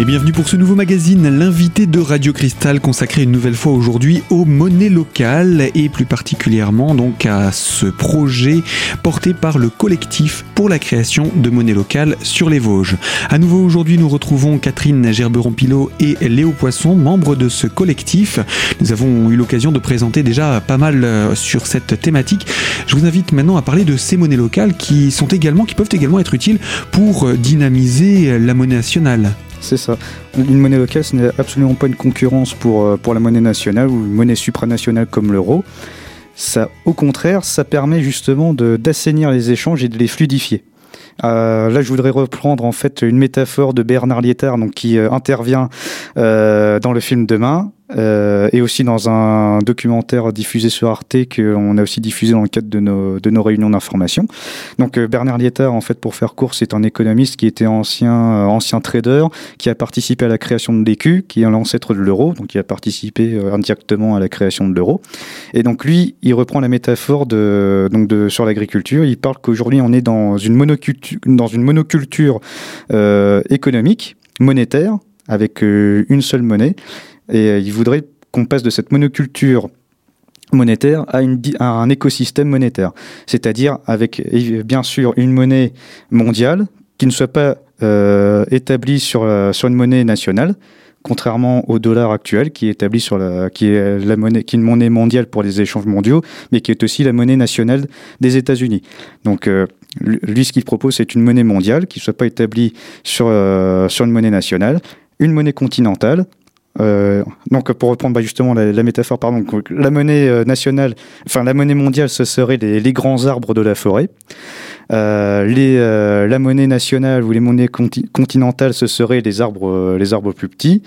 Et bienvenue pour ce nouveau magazine, l'invité de Radio Cristal consacré une nouvelle fois aujourd'hui aux monnaies locales et plus particulièrement donc à ce projet porté par le collectif pour la création de monnaies locales sur les Vosges. À nouveau aujourd'hui nous retrouvons Catherine Gerberon-Pilot et Léo Poisson, membres de ce collectif. Nous avons eu l'occasion de présenter déjà pas mal euh, sur cette thématique. Je vous invite maintenant à parler de ces monnaies locales qui sont également, qui peuvent également être utiles pour euh, dynamiser la monnaie nationale. C'est ça. Une monnaie locale, ce n'est absolument pas une concurrence pour, euh, pour la monnaie nationale ou une monnaie supranationale comme l'euro. Ça, au contraire, ça permet justement d'assainir les échanges et de les fluidifier. Euh, là, je voudrais reprendre en fait une métaphore de Bernard Lietard, qui euh, intervient dans le film Demain, euh, et aussi dans un documentaire diffusé sur Arte qu'on a aussi diffusé dans le cadre de nos, de nos réunions d'information. Donc euh, Bernard Lietard, en fait, pour faire court, c'est un économiste qui était ancien, euh, ancien trader, qui a participé à la création de l'écu, qui est l'ancêtre de l'euro, donc il a participé indirectement à la création de l'euro. Et donc lui, il reprend la métaphore de, donc de, sur l'agriculture. Il parle qu'aujourd'hui, on est dans une monoculture, dans une monoculture économique, monétaire, avec une seule monnaie et euh, il voudrait qu'on passe de cette monoculture monétaire à, un écosystème monétaire. C'est-à-dire avec bien sûr une monnaie mondiale qui ne soit pas euh, établie sur, une monnaie nationale, contrairement au dollar actuel qui est établi sur la, qui est la monnaie, qui est une monnaie mondiale pour les échanges mondiaux, mais qui est aussi la monnaie nationale des États-Unis. Donc euh, lui, ce qu'il propose, c'est une monnaie mondiale qui ne soit pas établie sur une monnaie nationale, une monnaie continentale euh, donc pour reprendre bah, justement la, métaphore, pardon, la monnaie euh, nationale, enfin la monnaie mondiale, ce serait les, grands arbres de la forêt. Euh, les, la monnaie nationale ou les monnaies continentales, ce seraient les arbres, les arbres plus petits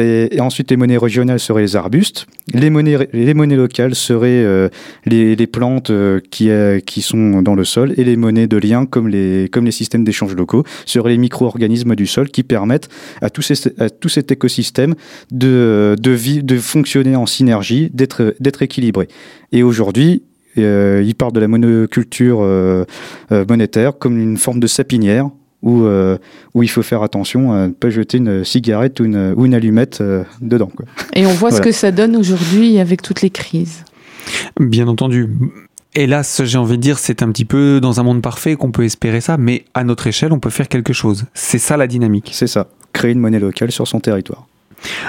et ensuite, les monnaies régionales seraient les arbustes. Les monnaies, les monnaies locales seraient euh, les, plantes euh, qui, euh, qui sont dans le sol. Et les monnaies de lien, comme les, comme les systèmes d'échange locaux, seraient les micro-organismes du sol qui permettent à tout, à tout cet écosystème de, de, de fonctionner en synergie, d'être équilibré. Et aujourd'hui, il parle de la monoculture monétaire comme une forme de sapinière où, euh, où il faut faire attention à ne pas jeter une cigarette ou une, ou une allumette euh, dedans. Quoi. Et on voit ce que ça donne aujourd'hui avec toutes les crises. Bien entendu. Hélas, j'ai envie de dire, c'est un petit peu dans un monde parfait qu'on peut espérer ça, mais à notre échelle, on peut faire quelque chose. C'est ça la dynamique. C'est ça, créer une monnaie locale sur son territoire.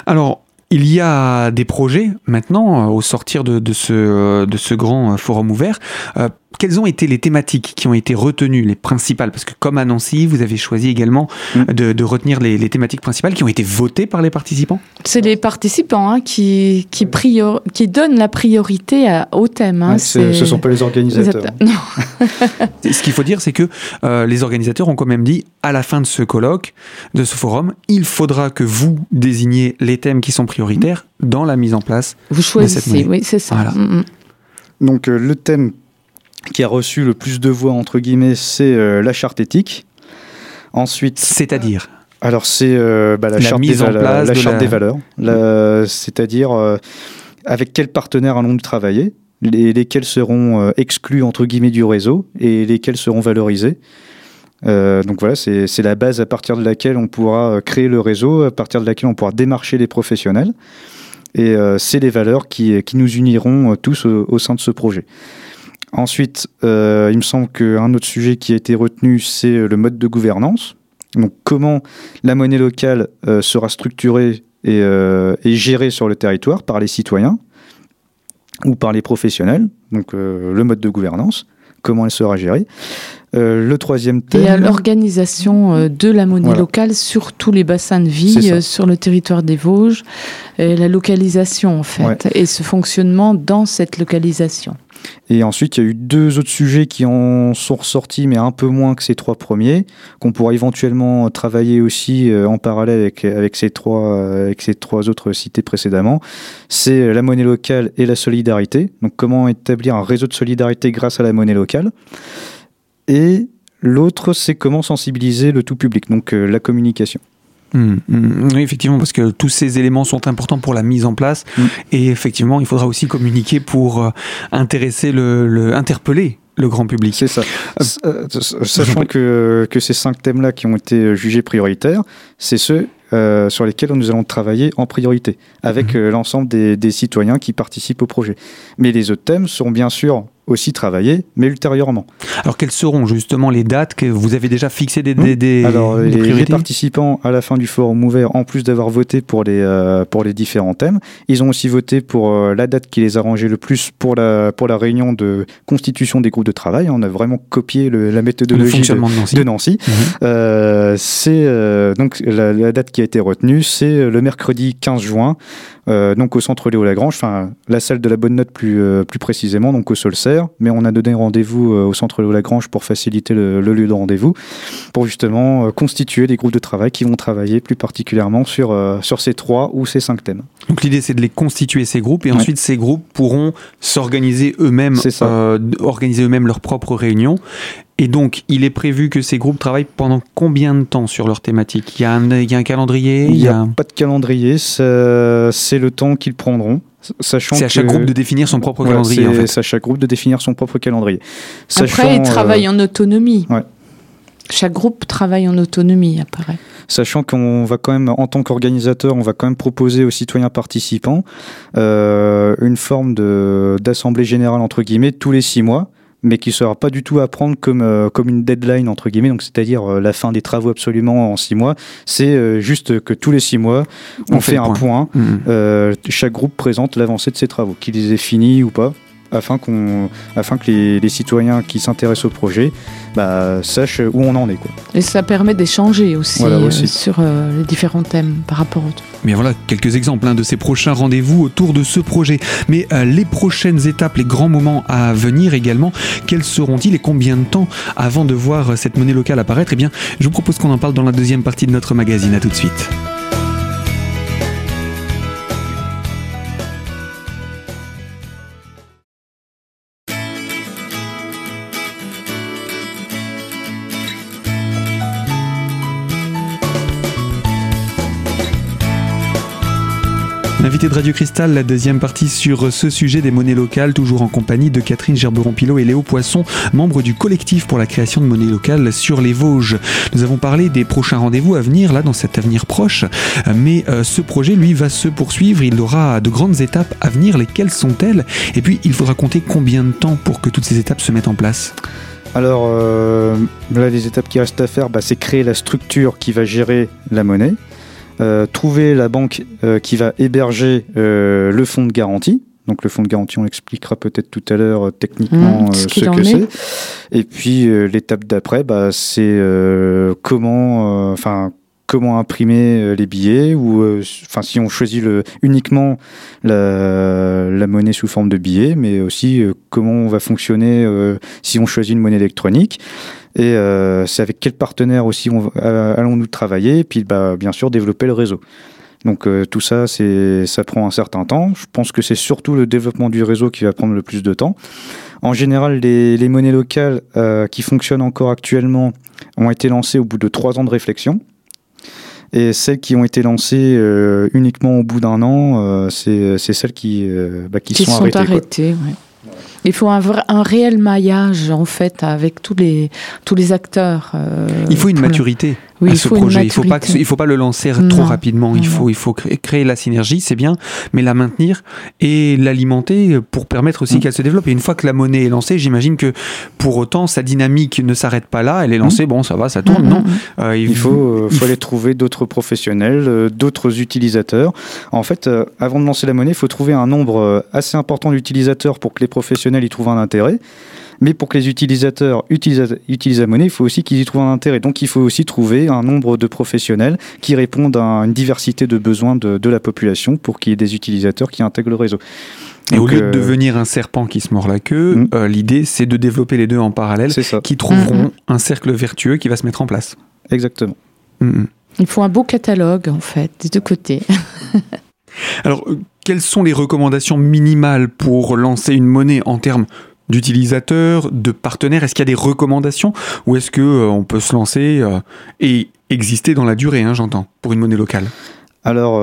Alors, il y a des projets maintenant au sortir de, de, ce, de ce grand forum ouvert quelles ont été les thématiques qui ont été retenues, les principales? Parce que comme à Nancy, vous avez choisi également mm. de, retenir les, thématiques principales qui ont été votées par les participants? C'est les participants hein, qui, qui, qui donnent la priorité au thème. Hein, ce ne sont pas les organisateurs. ce qu'il faut dire, c'est que euh, les organisateurs ont quand même dit, à la fin de ce colloque, de ce forum, il faudra que vous désigniez les thèmes qui sont prioritaires dans la mise en place. Vous choisissez, oui, c'est ça. Mm, mm. Donc euh, le thème qui a reçu le plus de voix, entre guillemets, c'est euh, la charte éthique. Ensuite. C'est-à-dire Alors, c'est euh, bah, la, charte, des, la, charte des valeurs. C'est-à-dire euh, avec quels partenaires allons-nous travailler, les, lesquels seront exclus, entre guillemets, du réseau et lesquels seront valorisés? donc voilà, c'est la base à partir de laquelle on pourra créer le réseau, à partir de laquelle on pourra démarcher les professionnels. Et c'est les valeurs qui, qui, nous uniront tous au sein de ce projet. Ensuite, euh, il me semble qu'un autre sujet qui a été retenu, c'est le mode de gouvernance. Donc, comment la monnaie locale euh, sera structurée euh, et, gérée sur le territoire par les citoyens ou par les professionnels. Donc, le mode de gouvernance, comment elle sera gérée. Le troisième thème. Et l'organisation de la monnaie locale sur tous les bassins de vie, sur le territoire des Vosges, et la localisation en fait, et ce fonctionnement dans cette localisation. Et ensuite, il y a eu deux autres sujets qui en sont ressortis, mais un peu moins que ces trois premiers, qu'on pourra éventuellement travailler aussi euh, en parallèle avec, avec, ces trois, euh, avec ces trois autres cités précédemment. C'est la monnaie locale et la solidarité. Donc, comment établir un réseau de solidarité grâce à la monnaie locale? Et l'autre, c'est comment sensibiliser le tout public, donc euh, la communication. Mmh, mmh. oui, effectivement, parce que tous ces éléments sont importants pour la mise en place. Mmh. Et effectivement, il faudra aussi communiquer pour euh, intéresser le, interpeller le grand public. C'est ça. Euh, sachant que, que ces cinq thèmes-là qui ont été jugés prioritaires, c'est ceux sur lesquels nous allons travailler en priorité, avec l'ensemble des, des, citoyens qui participent au projet. Mais les autres thèmes seront bien sûr aussi travailler, mais ultérieurement. Alors quelles seront justement les dates que vous avez déjà fixées des, des, Alors les, participants à la fin du forum ouvert, en plus d'avoir voté pour les, euh, pour les différents thèmes, ils ont aussi voté pour euh, la date qui les a rangés le plus pour la, pour la réunion de constitution des groupes de travail. On a vraiment copié la méthodologie de, Nancy. Mhm. Euh, c'est donc la, la, date qui a été retenue, c'est le mercredi 15 juin donc au centre Léo Lagrange, enfin la salle de la bonne note plus, plus précisément, donc au Mais on a donné rendez-vous euh, au centre Léo Lagrange pour faciliter le, lieu de rendez-vous, pour justement constituer des groupes de travail qui vont travailler plus particulièrement sur, sur ces trois ou ces cinq thèmes. Donc l'idée c'est de les constituer ces groupes et ensuite ces groupes pourront s'organiser eux-mêmes, organiser eux-mêmes leurs propres réunions et donc, il est prévu que ces groupes travaillent pendant combien de temps sur leur thématique? Il y, a un, il y, a un, calendrier? Il n'y a... pas de calendrier, c'est le temps qu'ils prendront. C'est à chaque groupe de définir son propre calendrier. C'est à chaque groupe de définir son propre calendrier. Après, ils travaillent en autonomie. Chaque groupe travaille en autonomie, apparaît. Sachant qu'on va quand même, en tant qu'organisateur, on va quand même proposer aux citoyens participants euh, une forme d'assemblée générale, entre guillemets, tous les six mois mais qui ne sera pas du tout à prendre comme, euh, comme une deadline, entre guillemets, donc c'est-à-dire euh, la fin des travaux absolument en six mois. C'est euh, juste que tous les six mois, on, fait, un point. Mmh. chaque groupe présente l'avancée de ses travaux, qu'ils les aient finis ou pas afin, qu'on, afin que les, citoyens qui s'intéressent au projet bah, sachent où on en est. Quoi. Et ça permet d'échanger aussi, euh, sur euh, les différents thèmes par rapport aux Mais voilà quelques exemples hein, de ces prochains rendez-vous autour de ce projet. Mais euh, les prochaines étapes, les grands moments à venir également, quels seront-ils et combien de temps avant de voir cette monnaie locale apparaître? Eh bien, je vous propose qu'on en parle dans la deuxième partie de notre magazine. À tout de suite. Invité de Radio Cristal, la deuxième partie sur ce sujet des monnaies locales, toujours en compagnie de Catherine Gerberon-Pilot et Léo Poisson, membres du collectif pour la création de monnaies locales sur les Vosges. Nous avons parlé des prochains rendez-vous à venir, là, dans cet avenir proche, mais euh, ce projet, lui, va se poursuivre. Il aura de grandes étapes à venir. Lesquelles sont-elles? Et puis, il faudra compter combien de temps pour que toutes ces étapes se mettent en place? Alors euh, là, les étapes qui restent à faire, bah, c'est créer la structure qui va gérer la monnaie. Euh, trouver la banque euh, qui va héberger euh, le fonds de garantie. Donc le fonds de garantie, on expliquera peut-être tout à l'heure techniquement mmh, ce, que c'est. Et puis l'étape d'après, bah, c'est comment, enfin comment imprimer les billets ou enfin si on choisit le, uniquement la, la, monnaie sous forme de billets, mais aussi comment on va fonctionner si on choisit une monnaie électronique. Et euh, c'est avec quel partenaire aussi euh, allons-nous travailler Et puis, bah, bien sûr, développer le réseau. Donc euh, tout ça, c'est, ça prend un certain temps. Je pense que c'est surtout le développement du réseau qui va prendre le plus de temps. En général, les, les monnaies locales qui fonctionnent encore actuellement ont été lancées au bout de trois ans de réflexion. Et celles qui ont été lancées uniquement au bout d'un an, c'est, celles qui, bah, qui, qui, sont, sont arrêtées. Il faut un, un, réel maillage en fait avec tous les tous les acteurs. Euh, il faut une maturité à ce projet. Il faut pas il faut pas le lancer trop rapidement. Il faut il faut créer, la synergie, c'est bien, mais la maintenir et l'alimenter pour permettre aussi mm. qu'elle se développe. Et une fois que la monnaie est lancée, j'imagine que pour autant sa dynamique ne s'arrête pas là. Elle est lancée, mm. bon ça va, ça tourne, mm, non euh, il, faut euh, faut aller trouver d'autres professionnels, d'autres utilisateurs. En fait, avant de lancer la monnaie, il faut trouver un nombre assez important d'utilisateurs pour que les professionnels y trouvent un intérêt. Mais pour que les utilisateurs utilisent, utilisent la monnaie, il faut aussi qu'ils y trouvent un intérêt. Donc il faut aussi trouver un nombre de professionnels qui répondent à une diversité de besoins de, la population pour qu'il y ait des utilisateurs qui intègrent le réseau. Et au lieu de euh, devenir un serpent qui se mord la queue, hmm. euh, l'idée c'est de développer les deux en parallèle, qui trouveront hmm. un cercle vertueux qui va se mettre en place. Exactement. Hmm, il faut un beau catalogue en fait, des deux côtés. Alors, quelles sont les recommandations minimales pour lancer une monnaie en termes d'utilisateurs, de partenaires? Est-ce qu'il y a des recommandations ou est-ce que euh, on peut se lancer euh, et exister dans la durée, hein, j'entends, pour une monnaie locale? Alors,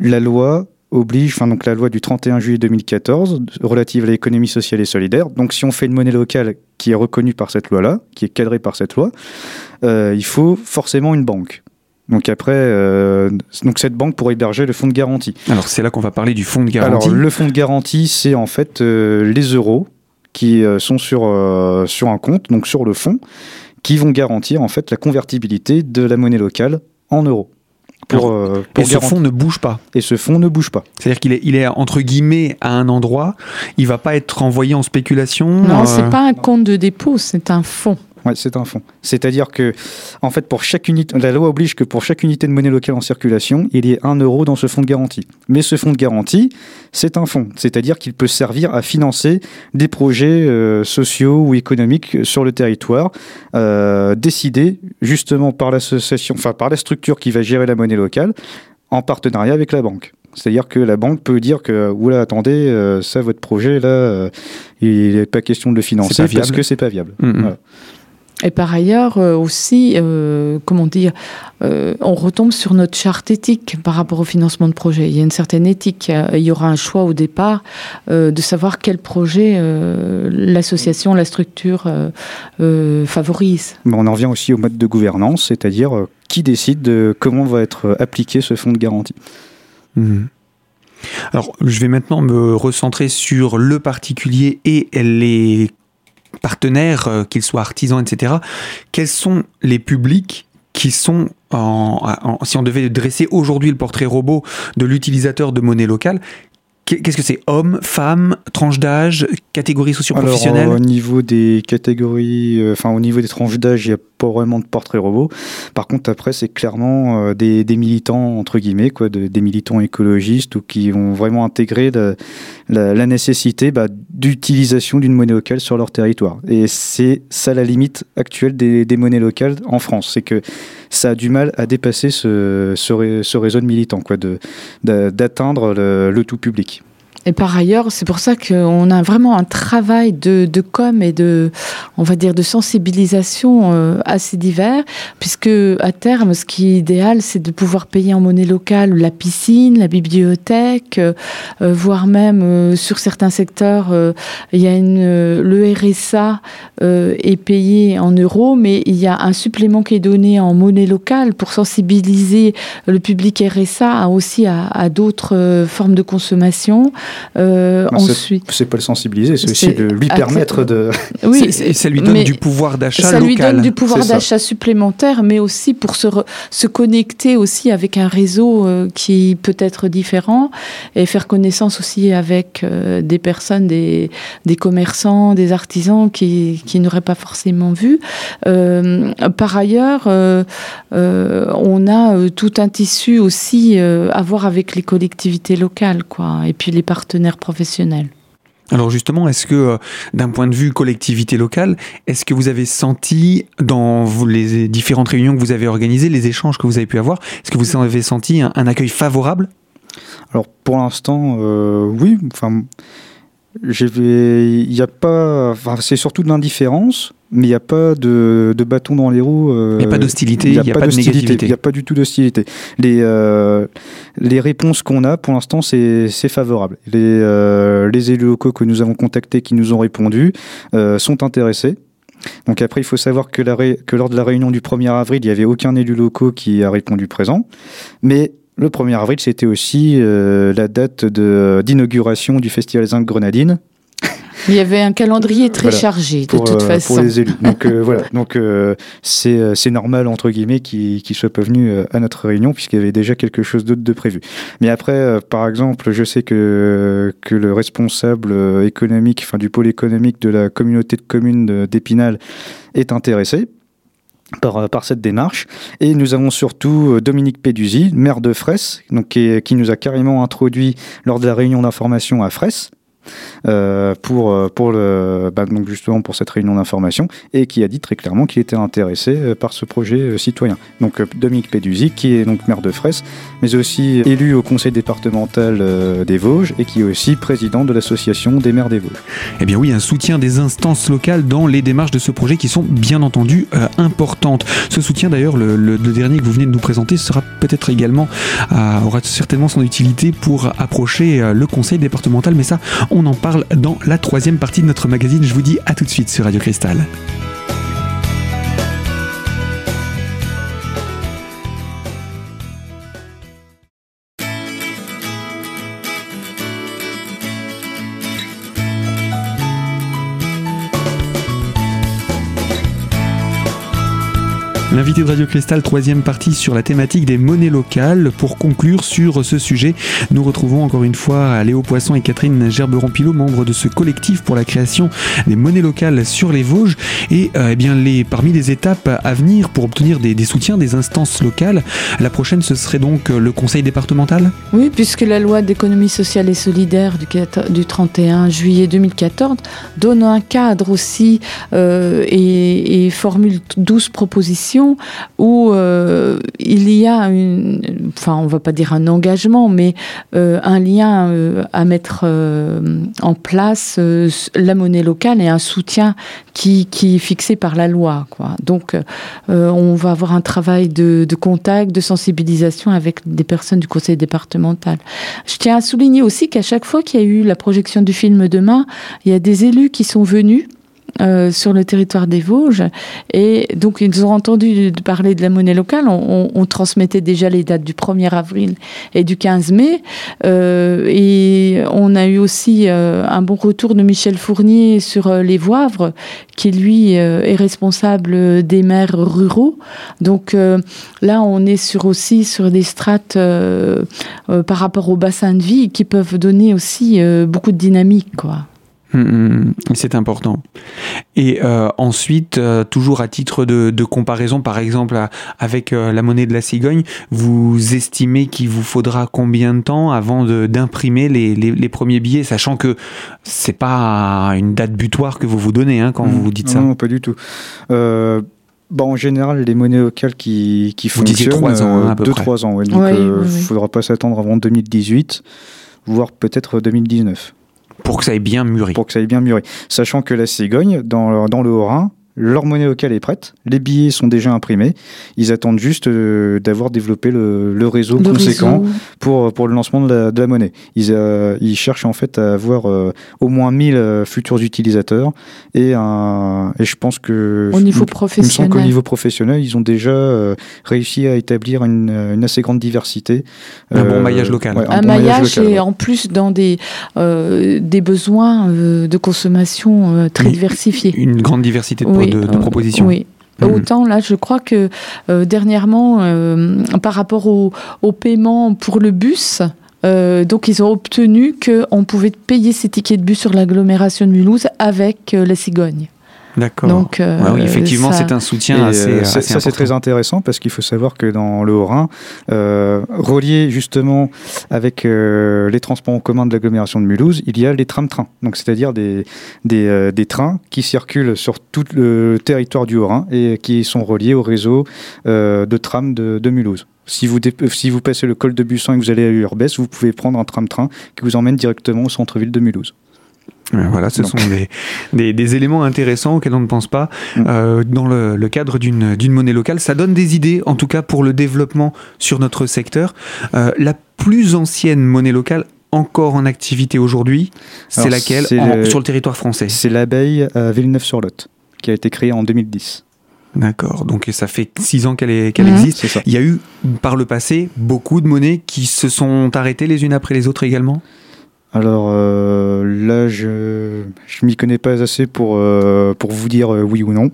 la loi oblige, enfin donc la loi du 31 juillet 2014 relative à l'économie sociale et solidaire. Donc si on fait une monnaie locale qui est reconnue par cette loi-là, qui est cadrée par cette loi, il faut forcément une banque. Donc après, donc cette banque pourrait héberger le fonds de garantie. Alors c'est là qu'on va parler du fonds de garantie. Alors le fonds de garantie, c'est en fait les euros qui sont sur, sur un compte, donc sur le fonds, qui vont garantir en fait la convertibilité de la monnaie locale en euros. Euh, et ce fonds ne bouge pas. Et ce fonds ne bouge pas. C'est-à-dire qu'il est, il est entre guillemets à un endroit, il va pas être envoyé en spéculation. Non, ce c'est euh, pas un compte de dépôt, c'est un fonds. C'est un fonds. C'est-à-dire que, en fait, pour chaque unité, la loi oblige que pour chaque unité de monnaie locale en circulation, il y ait un euro dans ce fonds de garantie. Mais ce fonds de garantie, c'est un fonds. C'est-à-dire qu'il peut servir à financer des projets euh, sociaux ou économiques sur le territoire, euh, décidés justement par l'association, enfin par la structure qui va gérer la monnaie locale, en partenariat avec la banque. C'est-à-dire que la banque peut dire que, oula, attendez, euh, ça, votre projet, là, il n'est pas question de le financer parce que c'est pas viable. Mm, mm. Et par ailleurs euh, aussi, euh, comment dire, euh, on retombe sur notre charte éthique par rapport au financement de projet. Il y a une certaine éthique. Il y aura un choix au départ de savoir quel projet l'association, la structure favorise. Mais on en revient aussi au mode de gouvernance, c'est-à-dire qui décide de comment va être appliqué ce fonds de garantie. Mmh. Alors, je vais maintenant me recentrer sur le particulier et les partenaires, euh, qu'ils soient artisans, etc., quels sont les publics qui sont, en, si on devait dresser aujourd'hui le portrait robot de l'utilisateur de monnaie locale, Qu'est-ce que c'est? Hommes, femmes, tranche d'âge, catégories socio-professionnelles Au niveau des catégories, euh, enfin au niveau des tranches d'âge, il n'y a pas vraiment de portrait robot. Par contre, après, c'est clairement euh, des, militants, entre guillemets, quoi, des militants écologistes ou qui ont vraiment intégré la, nécessité bah, d'utilisation d'une monnaie locale sur leur territoire. Et c'est ça la limite actuelle des, monnaies locales en France. C'est que ça a du mal à dépasser ce, ce, réseau de militants, quoi, d'atteindre le tout public. Et par ailleurs, c'est pour ça qu'on a vraiment un travail de, de, com et de, on va dire, de sensibilisation euh, assez divers, puisque à terme, ce qui est idéal, c'est de pouvoir payer en monnaie locale la piscine, la bibliothèque, euh, euh, voire même sur certains secteurs, il y a une, le RSA est payé en euros, mais il y a un supplément qui est donné en monnaie locale pour sensibiliser le public RSA aussi à, à d'autres formes de consommation. Euh, ensuite, c'est pas le sensibiliser, c'est aussi de lui permettre de. Oui, ça lui donne du pouvoir d'achat Ça lui donne du pouvoir d'achat supplémentaire, mais aussi pour se, se connecter aussi avec un réseau euh, qui peut être différent et faire connaissance aussi avec euh, des personnes, des, des commerçants, des artisans qui, qui n'auraient pas forcément vu. par ailleurs, on a tout un tissu aussi à voir avec les collectivités locales, quoi, et puis les partenaires professionnels. Alors justement, est-ce que euh, d'un point de vue collectivité locale, est-ce que vous avez senti dans les différentes réunions que vous avez organisées, les échanges que vous avez pu avoir, est-ce que vous avez senti un, accueil favorable? Alors pour l'instant, euh, oui. Enfin, il n'y a pas. Enfin, c'est surtout de l'indifférence mais il n'y a pas de, de, bâton dans les roues. Euh, il n'y a pas d'hostilité, il n'y a, pas, de négativité. Il n'y a pas du tout d'hostilité. Les, euh, les réponses qu'on a, pour l'instant, c'est favorable. Les, euh, les élus locaux que nous avons contactés, qui nous ont répondu, sont intéressés. Donc après, il faut savoir que, la que lors de la réunion du 1er avril, il n'y avait aucun élu local qui a répondu présent. Mais le 1er avril, c'était aussi la date d'inauguration du Festival Zinc Grenadine, il y avait un calendrier très chargé, de toute façon. Euh, pour les élus. Donc euh, voilà, donc euh, c'est normal, entre guillemets, qu'ils ne soient pas venus à notre réunion, puisqu'il y avait déjà quelque chose d'autre de prévu. Mais après, par exemple, je sais que, que le responsable économique, enfin du pôle économique de la communauté de communes d'Épinal est intéressé. Par, par, cette démarche. Et nous avons surtout Dominique Pédusy, maire de Fraisse, donc qui, qui, nous a carrément introduit lors de la réunion d'information à Fraisse, pour, euh, pour, le, bah, donc justement pour cette réunion d'information et qui a dit très clairement qu'il était intéressé euh, par ce projet citoyen. Donc Dominique Pédusy, qui est donc maire de Fraisse, mais aussi élu au conseil départemental des Vosges et qui est aussi président de l'association des maires des Vosges. Eh bien oui, un soutien des instances locales dans les démarches de ce projet qui sont bien entendu importantes. Ce soutien d'ailleurs, le, dernier que vous venez de nous présenter, sera peut-être également, aura certainement son utilité pour approcher le conseil départemental, mais ça, on en parle dans la troisième partie de notre magazine. Je vous dis à tout de suite sur Radio Cristal. L'invité de Radio Cristal, troisième partie sur la thématique des monnaies locales. Pour conclure sur ce sujet, nous retrouvons encore une fois Léo Poisson et Catherine Gerberon-Pilot, membres de ce collectif pour la création des monnaies locales sur les Vosges. Et euh, eh bien, les, parmi les étapes à venir pour obtenir des, soutiens des instances locales, la prochaine, ce serait donc le conseil départemental? Oui, puisque la loi d'économie sociale et solidaire du, du 31 juillet 2014 donne un cadre aussi euh, et, et formule 12 propositions où euh, il y a enfin on va pas dire un engagement, mais euh, un lien euh, à mettre en place la monnaie locale et un soutien qui, est fixé par la loi. Donc on va avoir un travail de contact, de sensibilisation avec des personnes du conseil départemental. Je tiens à souligner aussi qu'à chaque fois qu'il y a eu la projection du film Demain, il y a des élus qui sont venus euh, sur le territoire des Vosges. Et donc, ils ont entendu parler de la monnaie locale. On, transmettait déjà les dates du 1er avril et du 15 mai. Euh, et on a eu aussi euh, un bon retour de Michel Fournier sur les Voivres, qui lui est responsable des maires ruraux. Donc là, on est sur aussi sur des strates par rapport au bassin de vie qui peuvent donner aussi beaucoup de dynamique, quoi. Hum, hum, c'est important. Et euh, ensuite, euh, toujours à titre de, comparaison, par exemple avec euh, la monnaie de la cigogne, vous estimez qu'il vous faudra combien de temps avant d'imprimer les, premiers billets, sachant que c'est pas une date butoir que vous vous donnez hein, quand vous dites ça. Non, pas du tout. Bah, en général, les monnaies locales qui, qui fonctionnent, 3 ans, hein, à peu 2-3 ans. donc il ne faudra pas s'attendre avant 2018, voire peut-être 2019. Pour que ça ait bien mûri. Pour que ça ait bien mûri. Sachant que la cigogne, dans, dans le Haut-Rhin, leur monnaie locale est prête, les billets sont déjà imprimés, ils attendent juste euh, d'avoir développé le, le réseau conséquent Pour, pour le lancement de la, de la monnaie. Ils, euh, ils, cherchent en fait à avoir euh, au moins 1000 futurs utilisateurs et, un, et je pense que... Au niveau professionnel. qu'au niveau professionnel, ils ont déjà réussi à établir une, une, assez grande diversité. Un bon maillage local. un, maillage, et en plus dans des, des besoins de consommation très diversifiés. Une grande diversité de de, euh, propositions. Oui. Mhm. Autant là, je crois que euh, dernièrement, euh, par rapport au, paiement pour le bus, donc ils ont obtenu qu'on pouvait payer ses tickets de bus sur l'agglomération de Mulhouse avec la cigogne. D'accord. Donc, euh, oui, effectivement, c'est un soutien assez, euh, Ça, c'est très intéressant parce qu'il faut savoir que dans le Haut-Rhin, euh, relié justement avec les transports en commun de l'agglomération de Mulhouse, il y a les trams-trains. Donc, c'est-à-dire des, des, des, trains qui circulent sur tout le territoire du Haut-Rhin et qui sont reliés au réseau de trams de, de Mulhouse. Si vous, si vous passez le col de Busson et que vous allez à Urbès, vous pouvez prendre un tram-train qui vous emmène directement au centre-ville de Mulhouse. Voilà, ce sont des, des, éléments intéressants auxquels on ne pense pas mm. euh, dans le, le cadre d'une monnaie locale. Ça donne des idées, en tout cas pour le développement sur notre secteur. Euh, la plus ancienne monnaie locale encore en activité aujourd'hui, c'est laquelle sur le territoire français? C'est l'abeille Villeneuve-sur-Lot, qui a été créée en 2010. D'accord, donc ça fait six ans qu'elle qu'elle mhm. existe. Il y a eu par le passé beaucoup de monnaies qui se sont arrêtées les unes après les autres également? Alors euh, là, je je m'y connais pas assez pour euh, pour vous dire euh, oui ou non.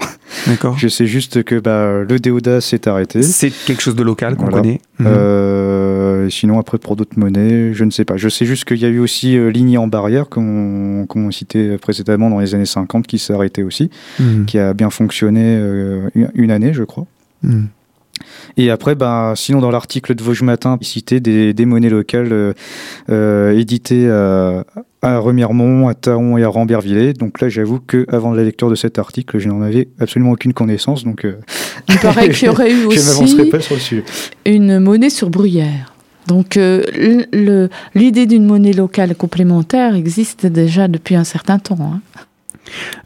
D'accord. je sais juste que bah, le Déoda s'est arrêté. C'est quelque chose de local qu'on connaît. Mhm. sinon après pour d'autres monnaies, je ne sais pas. Je sais juste qu'il y a eu aussi Lignée en barrière qu'on qu'on citait précédemment dans les années 50 qui s'est arrêté aussi, mhm. qui a bien fonctionné une année, je crois. Mhm. Et après, bah, sinon dans l'article de Vosges Matin, il citait des, des monnaies locales euh, euh éditées à, à Remiremont, à Taon et à Rambervillers. Donc là, j'avoue que avant la lecture de cet article, je n'en avais absolument aucune connaissance. Donc, euh, il paraît qu'il y aurait eu aussi pas sur le sujet. une monnaie sur Bruyère. Donc euh, l'idée d'une monnaie locale complémentaire existe déjà depuis un certain temps. Hein.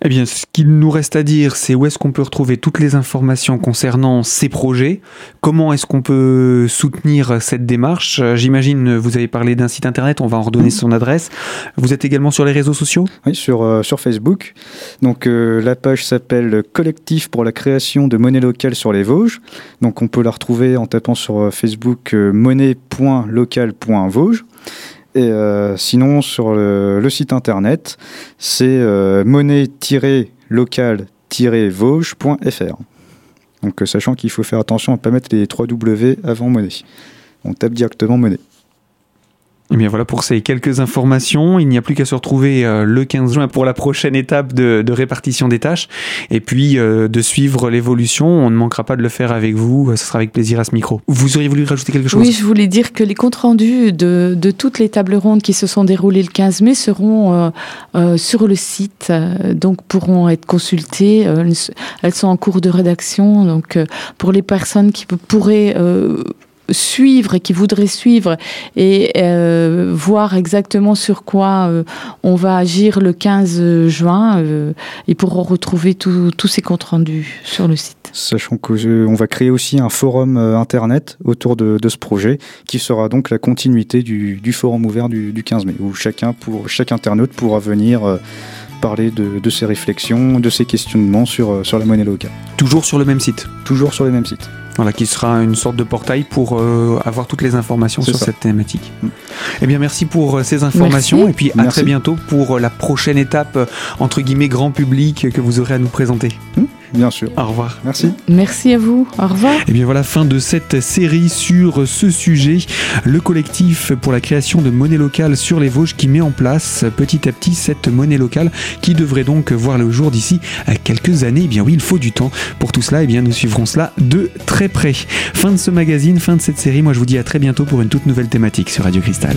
Eh bien, ce qu'il nous reste à dire, c'est où est-ce qu'on peut retrouver toutes les informations concernant ces projets, comment est-ce qu'on peut soutenir cette démarche? J'imagine, vous avez parlé d'un site internet, on va en redonner son adresse. Vous êtes également sur les réseaux sociaux? Oui, sur, euh, Facebook. Donc, euh, la page s'appelle Collectif pour la création de monnaie locale sur les Vosges. Donc, on peut la retrouver en tapant sur euh, Facebook monnaie.locale.vosges. Et euh, sinon, sur le, site internet, c'est euh, monnaie-locale-vosges.fr. Donc sachant qu'il faut faire attention à ne pas mettre les 3 W avant monnaie. On tape directement monnaie. Et eh bien voilà pour ces quelques informations. Il n'y a plus qu'à se retrouver euh, le 15 juin pour la prochaine étape de, répartition des tâches et puis euh, de suivre l'évolution. On ne manquera pas de le faire avec vous. Ce sera avec plaisir à ce micro. Vous auriez voulu rajouter quelque chose? Oui, je voulais dire que les comptes rendus de, toutes les tables rondes qui se sont déroulées le 15 mai seront euh, sur le site, donc pourront être consultées. elles sont en cours de rédaction, donc pour les personnes qui pourraient suivre et qui voudraient suivre et euh, voir exactement sur quoi euh, on va agir le 15 juin, euh, ils pourront retrouver tous ces comptes rendus sur le site. Sachant qu'on va créer aussi un forum internet autour de, ce projet qui sera donc la continuité du, forum ouvert du, 15 mai où chacun pour chaque internaute pourra venir parler de, ses réflexions, de ses questionnements sur, sur la monnaie locale. Toujours sur le même site Toujours sur le même site. Voilà, qui sera une sorte de portail pour euh, avoir toutes les informations sur cette thématique. Mm. Eh bien, merci pour euh, ces informations et puis à très bientôt pour euh, la prochaine étape, entre guillemets, grand public que vous aurez à nous présenter. Mm. Bien sûr. Au revoir. Merci. Merci à vous. Au revoir. Et eh bien voilà, fin de cette série sur ce sujet. Le collectif pour la création de monnaie locale sur les Vosges qui met en place petit à petit cette monnaie locale qui devrait donc voir le jour d'ici quelques années. Eh bien oui, il faut du temps pour tout cela. Et eh bien nous suivrons cela de très près. Fin de ce magazine, fin de cette série. Moi je vous dis à très bientôt pour une toute nouvelle thématique sur Radio Cristal.